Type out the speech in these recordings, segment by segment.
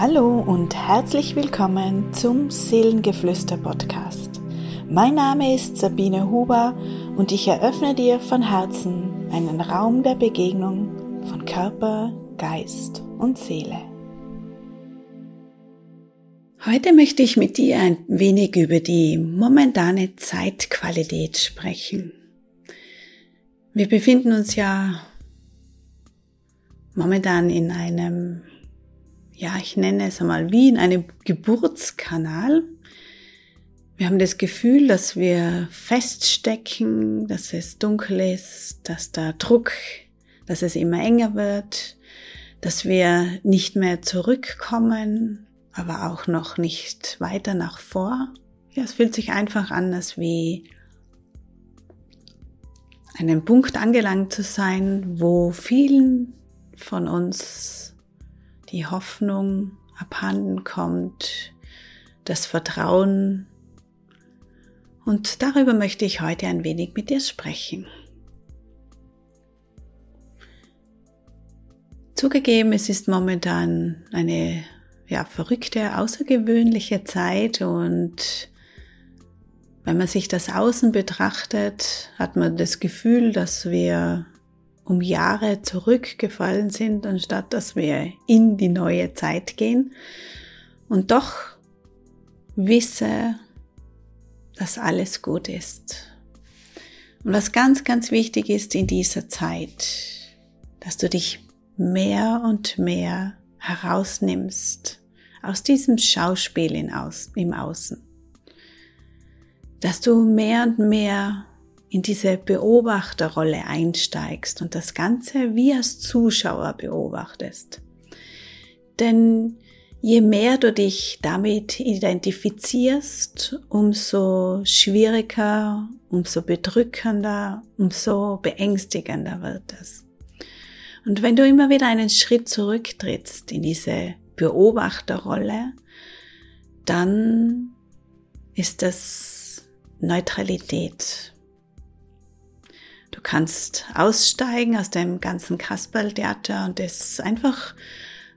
Hallo und herzlich willkommen zum Seelengeflüster Podcast. Mein Name ist Sabine Huber und ich eröffne dir von Herzen einen Raum der Begegnung von Körper, Geist und Seele. Heute möchte ich mit dir ein wenig über die momentane Zeitqualität sprechen. Wir befinden uns ja momentan in einem ja, ich nenne es einmal wie in einem Geburtskanal. Wir haben das Gefühl, dass wir feststecken, dass es dunkel ist, dass da Druck, dass es immer enger wird, dass wir nicht mehr zurückkommen, aber auch noch nicht weiter nach vor. Ja, es fühlt sich einfach an, als wie einem Punkt angelangt zu sein, wo vielen von uns die Hoffnung abhanden kommt, das Vertrauen. Und darüber möchte ich heute ein wenig mit dir sprechen. Zugegeben, es ist momentan eine ja, verrückte, außergewöhnliche Zeit und wenn man sich das Außen betrachtet, hat man das Gefühl, dass wir um Jahre zurückgefallen sind, anstatt dass wir in die neue Zeit gehen. Und doch wisse, dass alles gut ist. Und was ganz, ganz wichtig ist in dieser Zeit, dass du dich mehr und mehr herausnimmst aus diesem Schauspiel im Außen. Dass du mehr und mehr in diese Beobachterrolle einsteigst und das Ganze wie als Zuschauer beobachtest. Denn je mehr du dich damit identifizierst, umso schwieriger, umso bedrückender, umso beängstigender wird es. Und wenn du immer wieder einen Schritt zurücktrittst in diese Beobachterrolle, dann ist das Neutralität. Du kannst aussteigen aus dem ganzen Kasperltheater und es einfach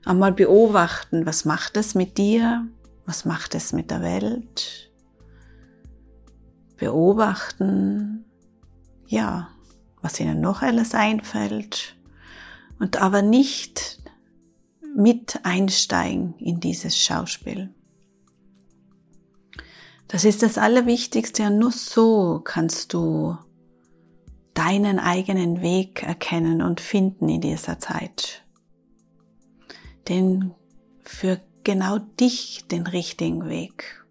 einmal beobachten, was macht es mit dir, was macht es mit der Welt. Beobachten, ja, was ihnen noch alles einfällt. Und aber nicht mit einsteigen in dieses Schauspiel. Das ist das Allerwichtigste. Und nur so kannst du deinen eigenen Weg erkennen und finden in dieser Zeit. Denn für genau dich den richtigen Weg.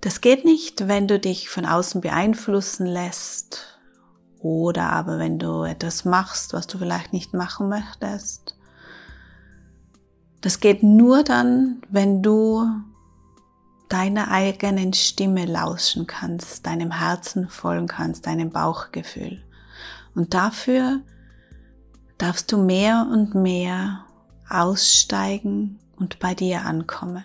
Das geht nicht, wenn du dich von außen beeinflussen lässt oder aber wenn du etwas machst, was du vielleicht nicht machen möchtest. Das geht nur dann, wenn du deiner eigenen Stimme lauschen kannst, deinem Herzen folgen kannst, deinem Bauchgefühl. Und dafür darfst du mehr und mehr aussteigen und bei dir ankommen.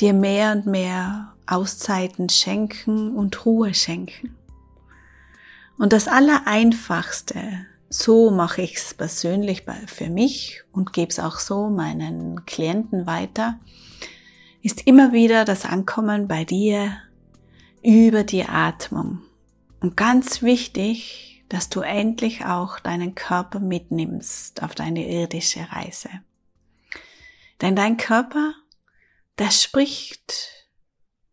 Dir mehr und mehr Auszeiten schenken und Ruhe schenken. Und das Allereinfachste, so mache ich es persönlich für mich und gebe es auch so meinen Klienten weiter, ist immer wieder das Ankommen bei dir über die Atmung. Und ganz wichtig, dass du endlich auch deinen Körper mitnimmst auf deine irdische Reise. Denn dein Körper, der spricht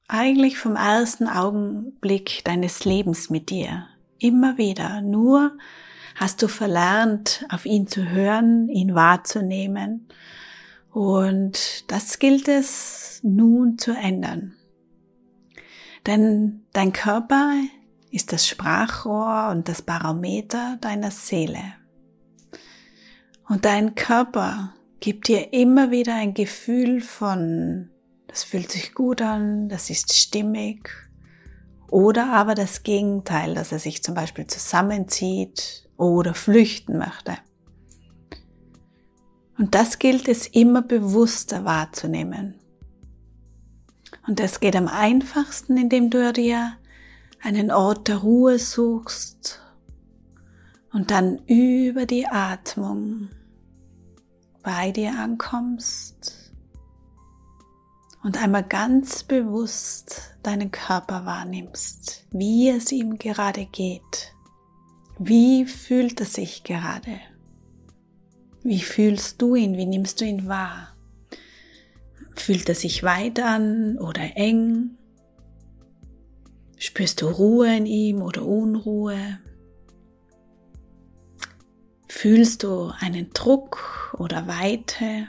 eigentlich vom ersten Augenblick deines Lebens mit dir. Immer wieder. Nur hast du verlernt, auf ihn zu hören, ihn wahrzunehmen. Und das gilt es nun zu ändern. Denn dein Körper ist das Sprachrohr und das Barometer deiner Seele. Und dein Körper gibt dir immer wieder ein Gefühl von, das fühlt sich gut an, das ist stimmig. Oder aber das Gegenteil, dass er sich zum Beispiel zusammenzieht oder flüchten möchte. Und das gilt es immer bewusster wahrzunehmen. Und das geht am einfachsten, indem du dir einen Ort der Ruhe suchst und dann über die Atmung bei dir ankommst und einmal ganz bewusst deinen Körper wahrnimmst, wie es ihm gerade geht. Wie fühlt er sich gerade? Wie fühlst du ihn? Wie nimmst du ihn wahr? Fühlt er sich weit an oder eng? Spürst du Ruhe in ihm oder Unruhe? Fühlst du einen Druck oder Weite?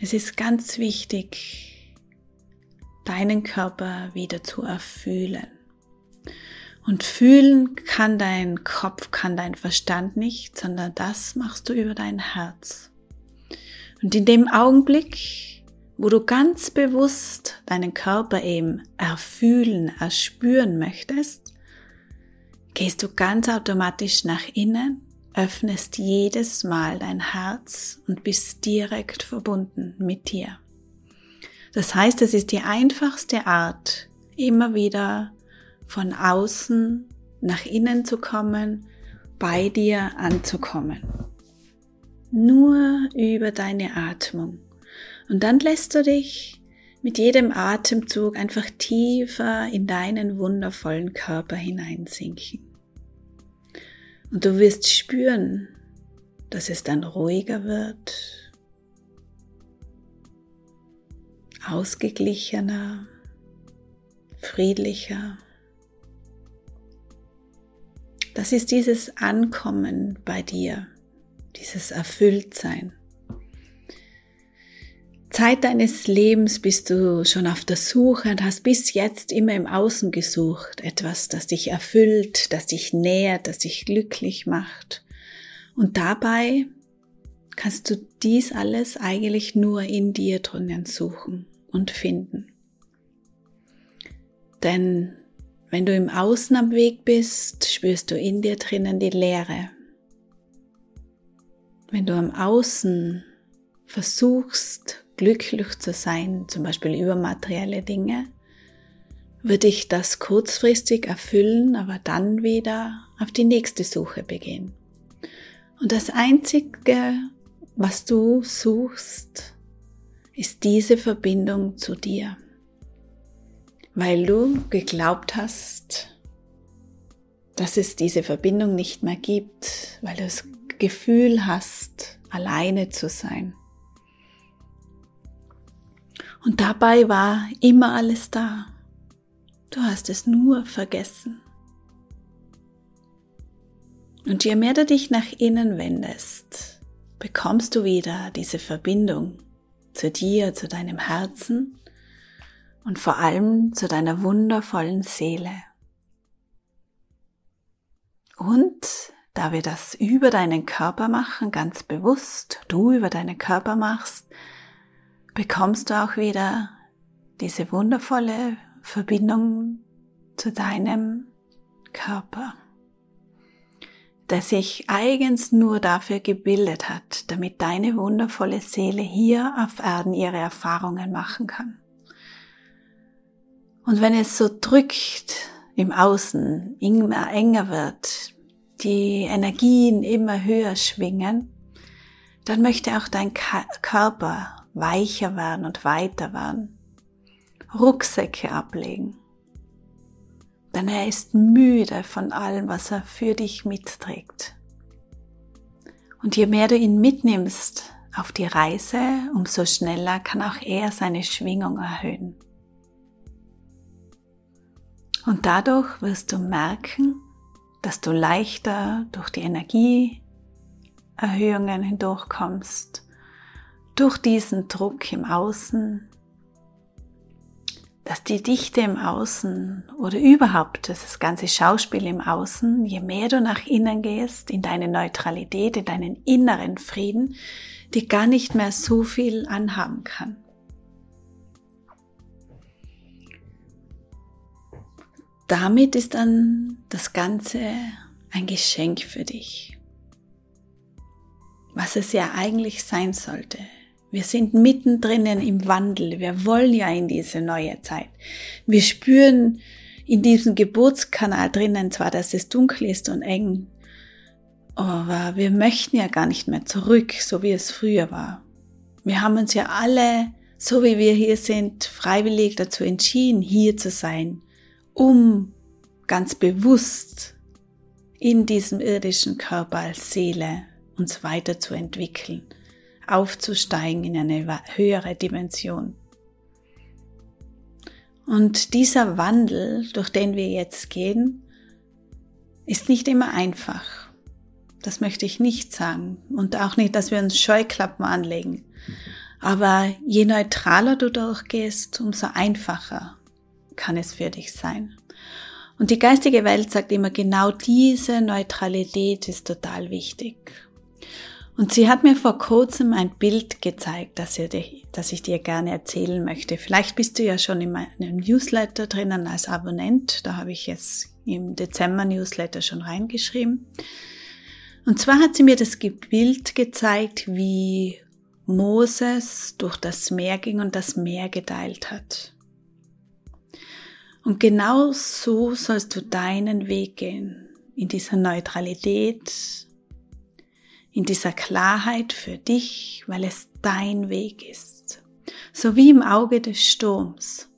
Es ist ganz wichtig, deinen Körper wieder zu erfühlen. Und fühlen kann dein Kopf, kann dein Verstand nicht, sondern das machst du über dein Herz. Und in dem Augenblick, wo du ganz bewusst deinen Körper eben erfühlen, erspüren möchtest, gehst du ganz automatisch nach innen, öffnest jedes Mal dein Herz und bist direkt verbunden mit dir. Das heißt, es ist die einfachste Art, immer wieder von außen nach innen zu kommen, bei dir anzukommen. Nur über deine Atmung. Und dann lässt du dich mit jedem Atemzug einfach tiefer in deinen wundervollen Körper hineinsinken. Und du wirst spüren, dass es dann ruhiger wird, ausgeglichener, friedlicher. Das ist dieses Ankommen bei dir, dieses Erfülltsein. Zeit deines Lebens bist du schon auf der Suche und hast bis jetzt immer im Außen gesucht, etwas, das dich erfüllt, das dich nährt, das dich glücklich macht. Und dabei kannst du dies alles eigentlich nur in dir drinnen suchen und finden. Denn wenn du im Außen am Weg bist, spürst du in dir drinnen die Leere. Wenn du am Außen versuchst, glücklich zu sein, zum Beispiel über materielle Dinge, wird dich das kurzfristig erfüllen, aber dann wieder auf die nächste Suche begehen. Und das Einzige, was du suchst, ist diese Verbindung zu dir weil du geglaubt hast, dass es diese Verbindung nicht mehr gibt, weil du das Gefühl hast, alleine zu sein. Und dabei war immer alles da. Du hast es nur vergessen. Und je mehr du dich nach innen wendest, bekommst du wieder diese Verbindung zu dir, zu deinem Herzen und vor allem zu deiner wundervollen Seele. Und da wir das über deinen Körper machen, ganz bewusst, du über deinen Körper machst, bekommst du auch wieder diese wundervolle Verbindung zu deinem Körper, der sich eigens nur dafür gebildet hat, damit deine wundervolle Seele hier auf Erden ihre Erfahrungen machen kann. Und wenn es so drückt im Außen, immer enger wird, die Energien immer höher schwingen, dann möchte auch dein Körper weicher werden und weiter werden. Rucksäcke ablegen. Denn er ist müde von allem, was er für dich mitträgt. Und je mehr du ihn mitnimmst auf die Reise, umso schneller kann auch er seine Schwingung erhöhen. Und dadurch wirst du merken, dass du leichter durch die Energieerhöhungen hindurchkommst, durch diesen Druck im Außen, dass die Dichte im Außen oder überhaupt das ganze Schauspiel im Außen, je mehr du nach innen gehst, in deine Neutralität, in deinen inneren Frieden, die gar nicht mehr so viel anhaben kann. Damit ist dann das Ganze ein Geschenk für dich. Was es ja eigentlich sein sollte. Wir sind mittendrin im Wandel. Wir wollen ja in diese neue Zeit. Wir spüren in diesem Geburtskanal drinnen zwar, dass es dunkel ist und eng. Aber wir möchten ja gar nicht mehr zurück, so wie es früher war. Wir haben uns ja alle, so wie wir hier sind, freiwillig dazu entschieden, hier zu sein, um ganz bewusst in diesem irdischen Körper als Seele uns weiterzuentwickeln, aufzusteigen in eine höhere Dimension. Und dieser Wandel, durch den wir jetzt gehen, ist nicht immer einfach. Das möchte ich nicht sagen. Und auch nicht, dass wir uns Scheuklappen anlegen. Aber je neutraler du durchgehst, umso einfacher kann es für dich sein. Und die geistige Welt sagt immer, genau diese Neutralität ist total wichtig. Und sie hat mir vor kurzem ein Bild gezeigt, das, ich dir gerne erzählen möchte. Vielleicht bist du ja schon in meinem Newsletter drinnen als Abonnent. Da habe ich es im Dezember Newsletter schon reingeschrieben. Und zwar hat sie mir das Bild gezeigt, wie Moses durch das Meer ging und das Meer geteilt hat. Und genau so sollst du deinen Weg gehen, in dieser Neutralität, in dieser Klarheit für dich, weil es dein Weg ist. So wie im Auge des Sturms.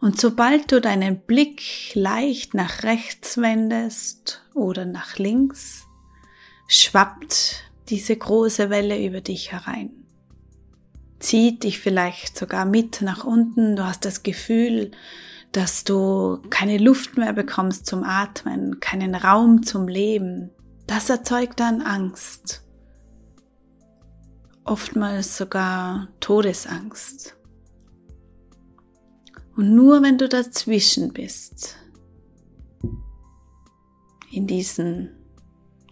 Und sobald du deinen Blick leicht nach rechts wendest oder nach links, schwappt diese große Welle über dich herein. Zieht dich vielleicht sogar mit nach unten. Du hast das Gefühl, dass du keine Luft mehr bekommst zum Atmen, keinen Raum zum Leben, das erzeugt dann Angst. Oftmals sogar Todesangst. Und nur wenn du dazwischen bist, in diesen,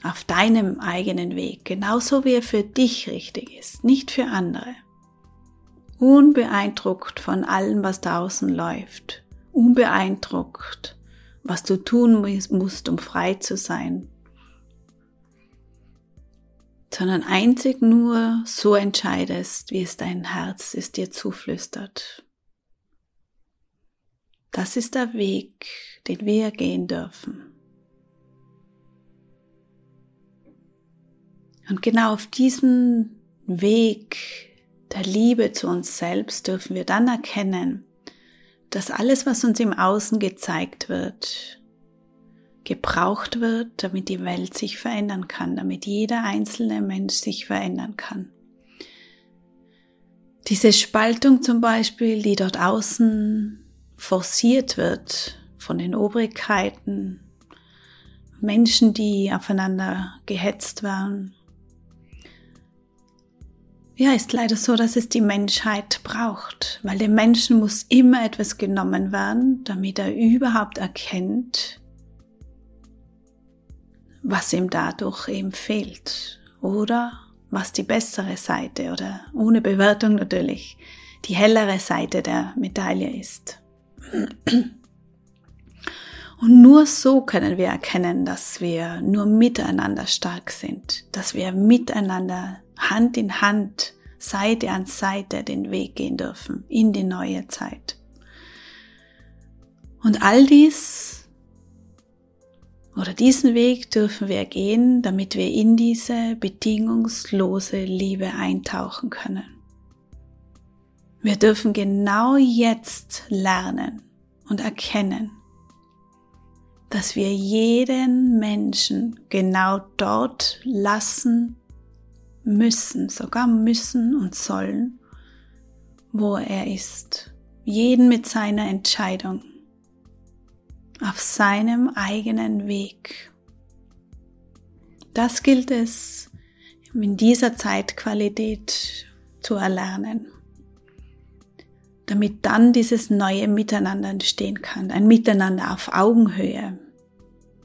auf deinem eigenen Weg, genauso wie er für dich richtig ist, nicht für andere, unbeeindruckt von allem, was da außen läuft, unbeeindruckt, was du tun musst, um frei zu sein, sondern einzig nur so entscheidest, wie es dein Herz es dir zuflüstert. Das ist der Weg, den wir gehen dürfen. Und genau auf diesem Weg der Liebe zu uns selbst dürfen wir dann erkennen, dass alles, was uns im Außen gezeigt wird, gebraucht wird, damit die Welt sich verändern kann, damit jeder einzelne Mensch sich verändern kann. Diese Spaltung zum Beispiel, die dort außen forciert wird von den Obrigkeiten, Menschen, die aufeinander gehetzt werden, ja, ist leider so, dass es die Menschheit braucht, weil dem Menschen muss immer etwas genommen werden, damit er überhaupt erkennt, was ihm dadurch eben fehlt oder was die bessere Seite oder ohne Bewertung natürlich die hellere Seite der Medaille ist. Und nur so können wir erkennen, dass wir nur miteinander stark sind, dass wir miteinander Hand in Hand, Seite an Seite den Weg gehen dürfen in die neue Zeit. Und all dies oder diesen Weg dürfen wir gehen, damit wir in diese bedingungslose Liebe eintauchen können. Wir dürfen genau jetzt lernen und erkennen, dass wir jeden Menschen genau dort lassen müssen, sogar müssen und sollen, wo er ist. Jeden mit seiner Entscheidung auf seinem eigenen Weg. Das gilt es in dieser Zeitqualität zu erlernen, damit dann dieses neue Miteinander entstehen kann, ein Miteinander auf Augenhöhe,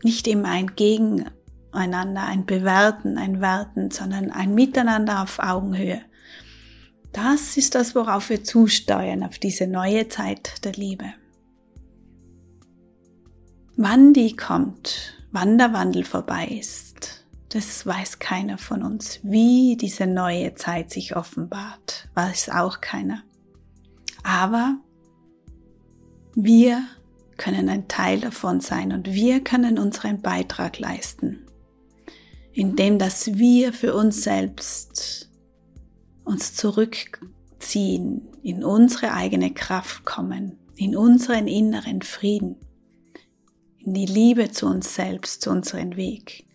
nicht immer ein Gegeneinander, ein Bewerten, ein Werten, sondern ein Miteinander auf Augenhöhe. Das ist das, worauf wir zusteuern, auf diese neue Zeit der Liebe. Wann die kommt, wann der Wandel vorbei ist, das weiß keiner von uns. Wie diese neue Zeit sich offenbart, weiß auch keiner. Aber wir können ein Teil davon sein und wir können unseren Beitrag leisten, indem dass wir für uns selbst uns zurückziehen, in unsere eigene Kraft kommen, in unseren inneren Frieden, in die Liebe zu uns selbst, zu unserem Weg,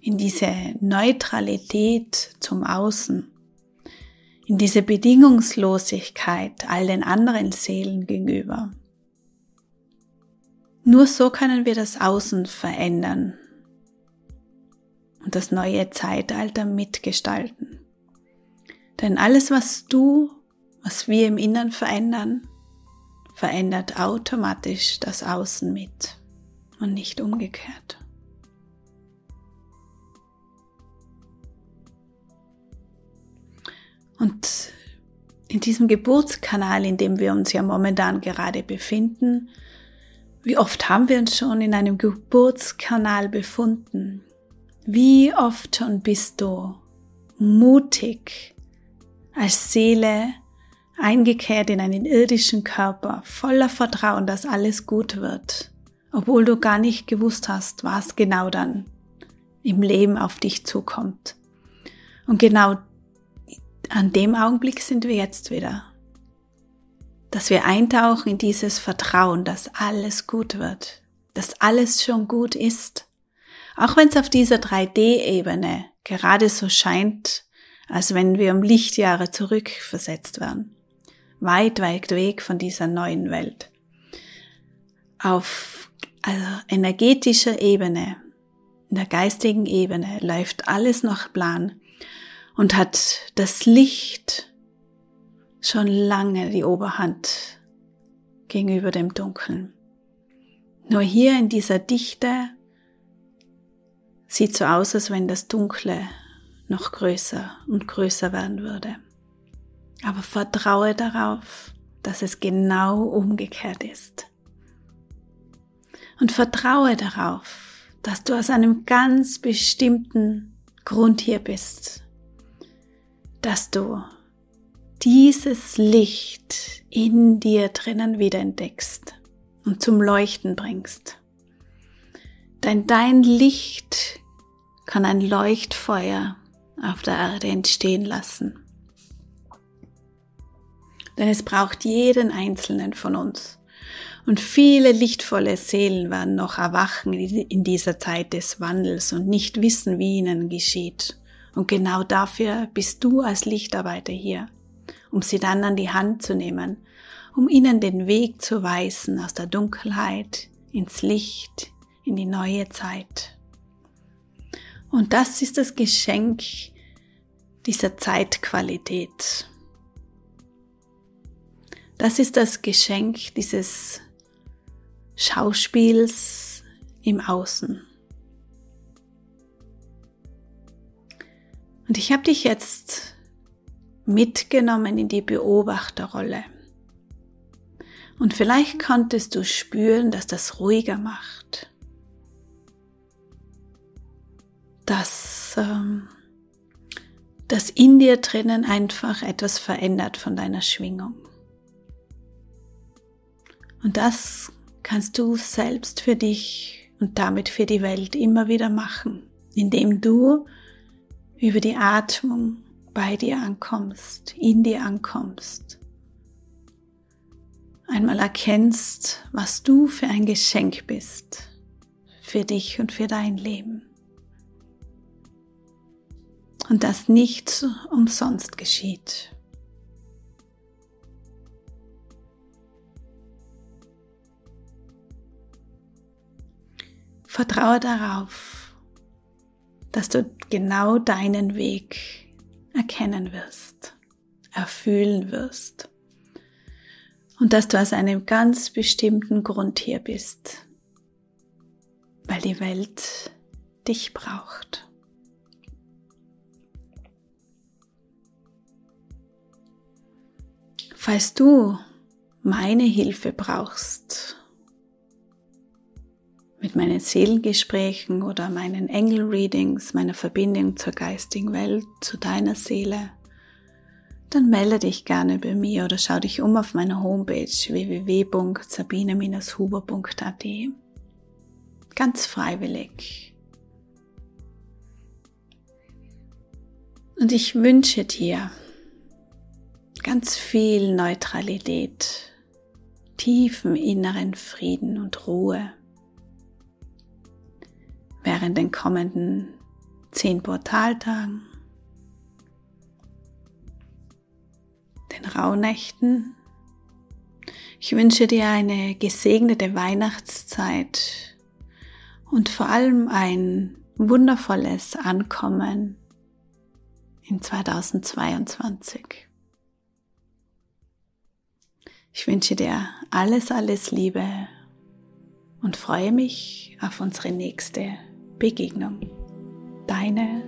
in diese Neutralität zum Außen, in diese Bedingungslosigkeit all den anderen Seelen gegenüber. Nur so können wir das Außen verändern und das neue Zeitalter mitgestalten. Denn alles, was du, was wir im Innern verändern, verändert automatisch das Außen mit und nicht umgekehrt. Und in diesem Geburtskanal, in dem wir uns ja momentan gerade befinden, wie oft haben wir uns schon in einem Geburtskanal befunden? Wie oft schon bist du mutig als Seele eingekehrt in einen irdischen Körper, voller Vertrauen, dass alles gut wird, obwohl du gar nicht gewusst hast, was genau dann im Leben auf dich zukommt. Und genau an dem Augenblick sind wir jetzt wieder dass wir eintauchen in dieses Vertrauen, dass alles gut wird, dass alles schon gut ist. Auch wenn es auf dieser 3D-Ebene gerade so scheint, als wenn wir um Lichtjahre zurückversetzt werden. Weit, weit weg von dieser neuen Welt. Auf also energetischer Ebene, in der geistigen Ebene läuft alles nach Plan und hat das Licht schon lange die Oberhand gegenüber dem Dunkeln. Nur hier in dieser Dichte sieht so aus, als wenn das Dunkle noch größer und größer werden würde. Aber vertraue darauf, dass es genau umgekehrt ist. Und vertraue darauf, dass du aus einem ganz bestimmten Grund hier bist, dass du dieses Licht in dir drinnen wieder entdeckst und zum Leuchten bringst. Denn dein Licht kann ein Leuchtfeuer auf der Erde entstehen lassen. Denn es braucht jeden einzelnen von uns. Und viele lichtvolle Seelen werden noch erwachen in dieser Zeit des Wandels und nicht wissen, wie ihnen geschieht. Und genau dafür bist du als Lichtarbeiter hier um sie dann an die Hand zu nehmen, um ihnen den Weg zu weisen aus der Dunkelheit ins Licht, in die neue Zeit. Und das ist das Geschenk dieser Zeitqualität. Das ist das Geschenk dieses Schauspiels im Außen. Und ich habe dich jetzt mitgenommen in die Beobachterrolle. Und vielleicht konntest du spüren, dass das ruhiger macht. Dass, ähm, dass in dir drinnen einfach etwas verändert von deiner Schwingung. Und das kannst du selbst für dich und damit für die Welt immer wieder machen, indem du über die Atmung bei dir ankommst, in dir ankommst. Einmal erkennst, was du für ein Geschenk bist, für dich und für dein Leben. Und das nicht umsonst geschieht. Vertraue darauf, dass du genau deinen Weg erkennen wirst, erfühlen wirst. Und dass du aus einem ganz bestimmten Grund hier bist, weil die Welt dich braucht. Falls du meine Hilfe brauchst, mit meinen Seelengesprächen oder meinen Engel-Readings, meiner Verbindung zur geistigen Welt, zu deiner Seele, dann melde dich gerne bei mir oder schau dich um auf meiner Homepage www.sabine-huber.at. Ganz freiwillig. Und ich wünsche dir ganz viel Neutralität, tiefen inneren Frieden und Ruhe während den kommenden zehn Portaltagen, den Rauhnächten. Ich wünsche dir eine gesegnete Weihnachtszeit und vor allem ein wundervolles Ankommen in 2022. Ich wünsche dir alles, alles Liebe und freue mich auf unsere nächste Begegnung. Deine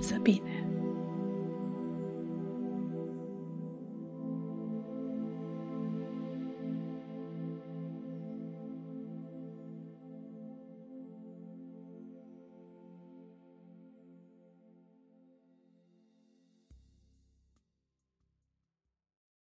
Sabine.